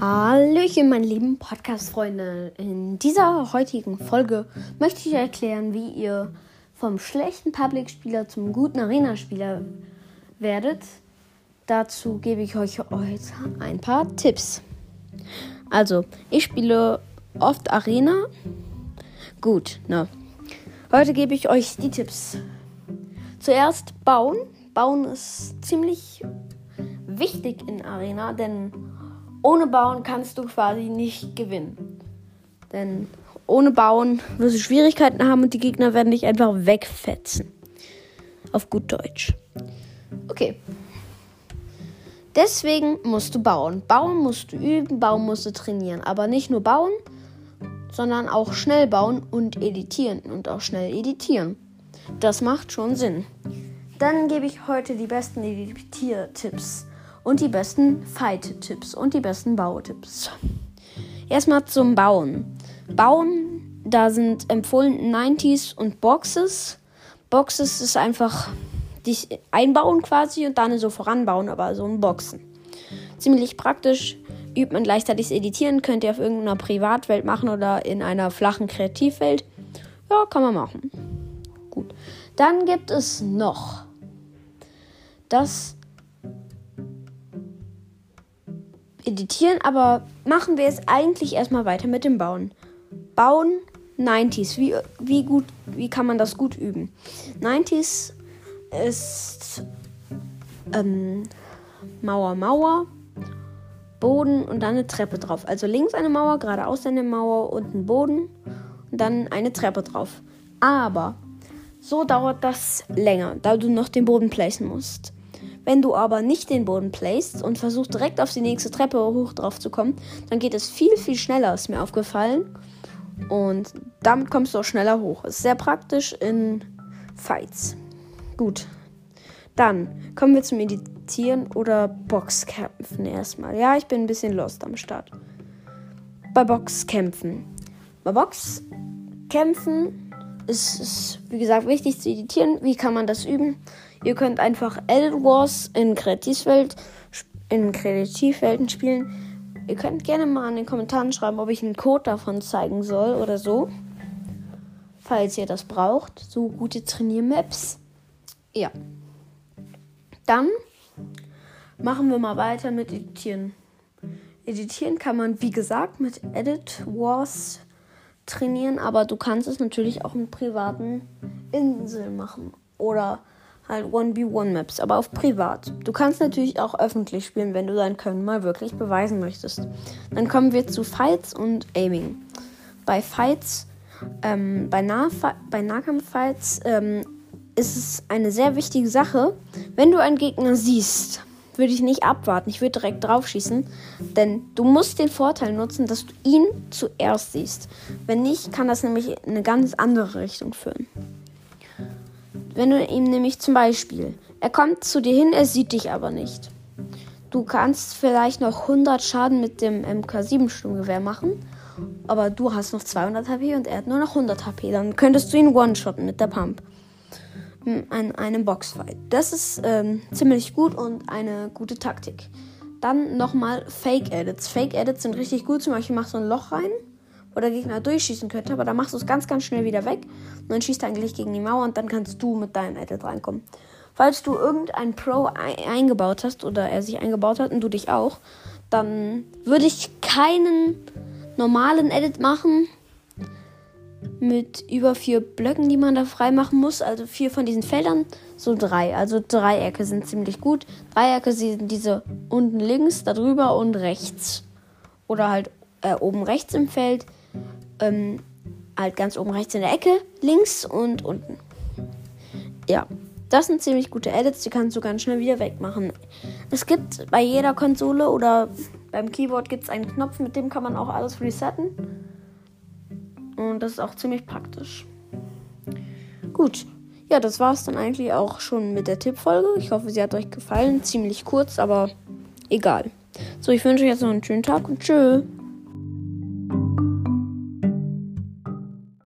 Hallöchen, meine lieben Podcast-Freunde. In dieser heutigen Folge möchte ich erklären, wie ihr vom schlechten Public-Spieler zum guten Arena-Spieler werdet. Dazu gebe ich euch heute ein paar Tipps. Also, ich spiele oft Arena. Gut, ne. Heute gebe ich euch die Tipps. Zuerst bauen. Bauen ist ziemlich wichtig in Arena, denn ohne Bauen kannst du quasi nicht gewinnen. Denn ohne Bauen wirst du Schwierigkeiten haben und die Gegner werden dich einfach wegfetzen. Auf gut Deutsch. Okay. Deswegen musst du bauen. Bauen musst du üben, bauen musst du trainieren. Aber nicht nur bauen, sondern auch schnell bauen und editieren. Und auch schnell editieren. Das macht schon Sinn. Dann gebe ich heute die besten Editiertipps und die besten Fight-Tipps und die besten Bautipps. Erstmal zum Bauen. Bauen, da sind empfohlen 90s und Boxes. Boxes ist einfach dich einbauen quasi und dann so voranbauen, aber so ein Boxen. Ziemlich praktisch. Übt man gleichzeitig Editieren, könnt ihr auf irgendeiner Privatwelt machen oder in einer flachen Kreativwelt. Ja, kann man machen. Gut. Dann gibt es noch das editieren, aber machen wir es eigentlich erstmal weiter mit dem Bauen. Bauen 90s. Wie, wie gut, wie kann man das gut üben? 90s ist ähm, Mauer, Mauer, Boden und dann eine Treppe drauf. Also links eine Mauer, geradeaus eine Mauer und ein Boden und dann eine Treppe drauf. Aber so dauert das länger, da du noch den Boden placen musst. Wenn du aber nicht den Boden placest und versuchst direkt auf die nächste Treppe hoch drauf zu kommen, dann geht es viel, viel schneller, ist mir aufgefallen. Und damit kommst du auch schneller hoch. Ist sehr praktisch in Fights. Gut. Dann kommen wir zum Meditieren oder Boxkämpfen erstmal. Ja, ich bin ein bisschen lost am Start. Bei Boxkämpfen. Bei Boxkämpfen ist es, wie gesagt, wichtig zu editieren. Wie kann man das üben? Ihr könnt einfach Edit Wars in Kreativwelt in Kreativwelten spielen. Ihr könnt gerne mal in den Kommentaren schreiben, ob ich einen Code davon zeigen soll oder so. Falls ihr das braucht. So gute Trainiermaps. Ja. Dann machen wir mal weiter mit Editieren. Editieren kann man, wie gesagt, mit Edit Wars trainieren, aber du kannst es natürlich auch mit privaten Inseln machen. Oder halt 1v1-Maps, aber auf privat. Du kannst natürlich auch öffentlich spielen, wenn du dein Können mal wirklich beweisen möchtest. Dann kommen wir zu Fights und Aiming. Bei Fights, ähm, bei, nah bei Nahkampf-Fights ähm, ist es eine sehr wichtige Sache. Wenn du einen Gegner siehst, würde ich nicht abwarten. Ich würde direkt drauf schießen. Denn du musst den Vorteil nutzen, dass du ihn zuerst siehst. Wenn nicht, kann das nämlich in eine ganz andere Richtung führen. Wenn du ihm nämlich zum Beispiel, er kommt zu dir hin, er sieht dich aber nicht. Du kannst vielleicht noch 100 Schaden mit dem MK7 Sturmgewehr machen, aber du hast noch 200 HP und er hat nur noch 100 HP. Dann könntest du ihn one-shotten mit der Pump. An einem Boxfight. Das ist ähm, ziemlich gut und eine gute Taktik. Dann nochmal Fake Edits. Fake Edits sind richtig gut. Zum Beispiel machst du ein Loch rein wo der Gegner durchschießen könnte, aber dann machst du es ganz, ganz schnell wieder weg und dann schießt er eigentlich gegen die Mauer und dann kannst du mit deinem Edit reinkommen. Falls du irgendein Pro eingebaut hast oder er sich eingebaut hat und du dich auch, dann würde ich keinen normalen Edit machen mit über vier Blöcken, die man da frei machen muss. Also vier von diesen Feldern, so drei. Also Dreiecke sind ziemlich gut. Dreiecke sind diese unten links, darüber und rechts. Oder halt äh, oben rechts im Feld ähm, halt ganz oben rechts in der Ecke, links und unten. Ja, das sind ziemlich gute Edits, die kannst du ganz schnell wieder wegmachen. Es gibt bei jeder Konsole oder beim Keyboard gibt es einen Knopf, mit dem kann man auch alles resetten. Und das ist auch ziemlich praktisch. Gut, ja, das war es dann eigentlich auch schon mit der Tippfolge. Ich hoffe, sie hat euch gefallen. Ziemlich kurz, aber egal. So, ich wünsche euch jetzt noch einen schönen Tag und tschüss.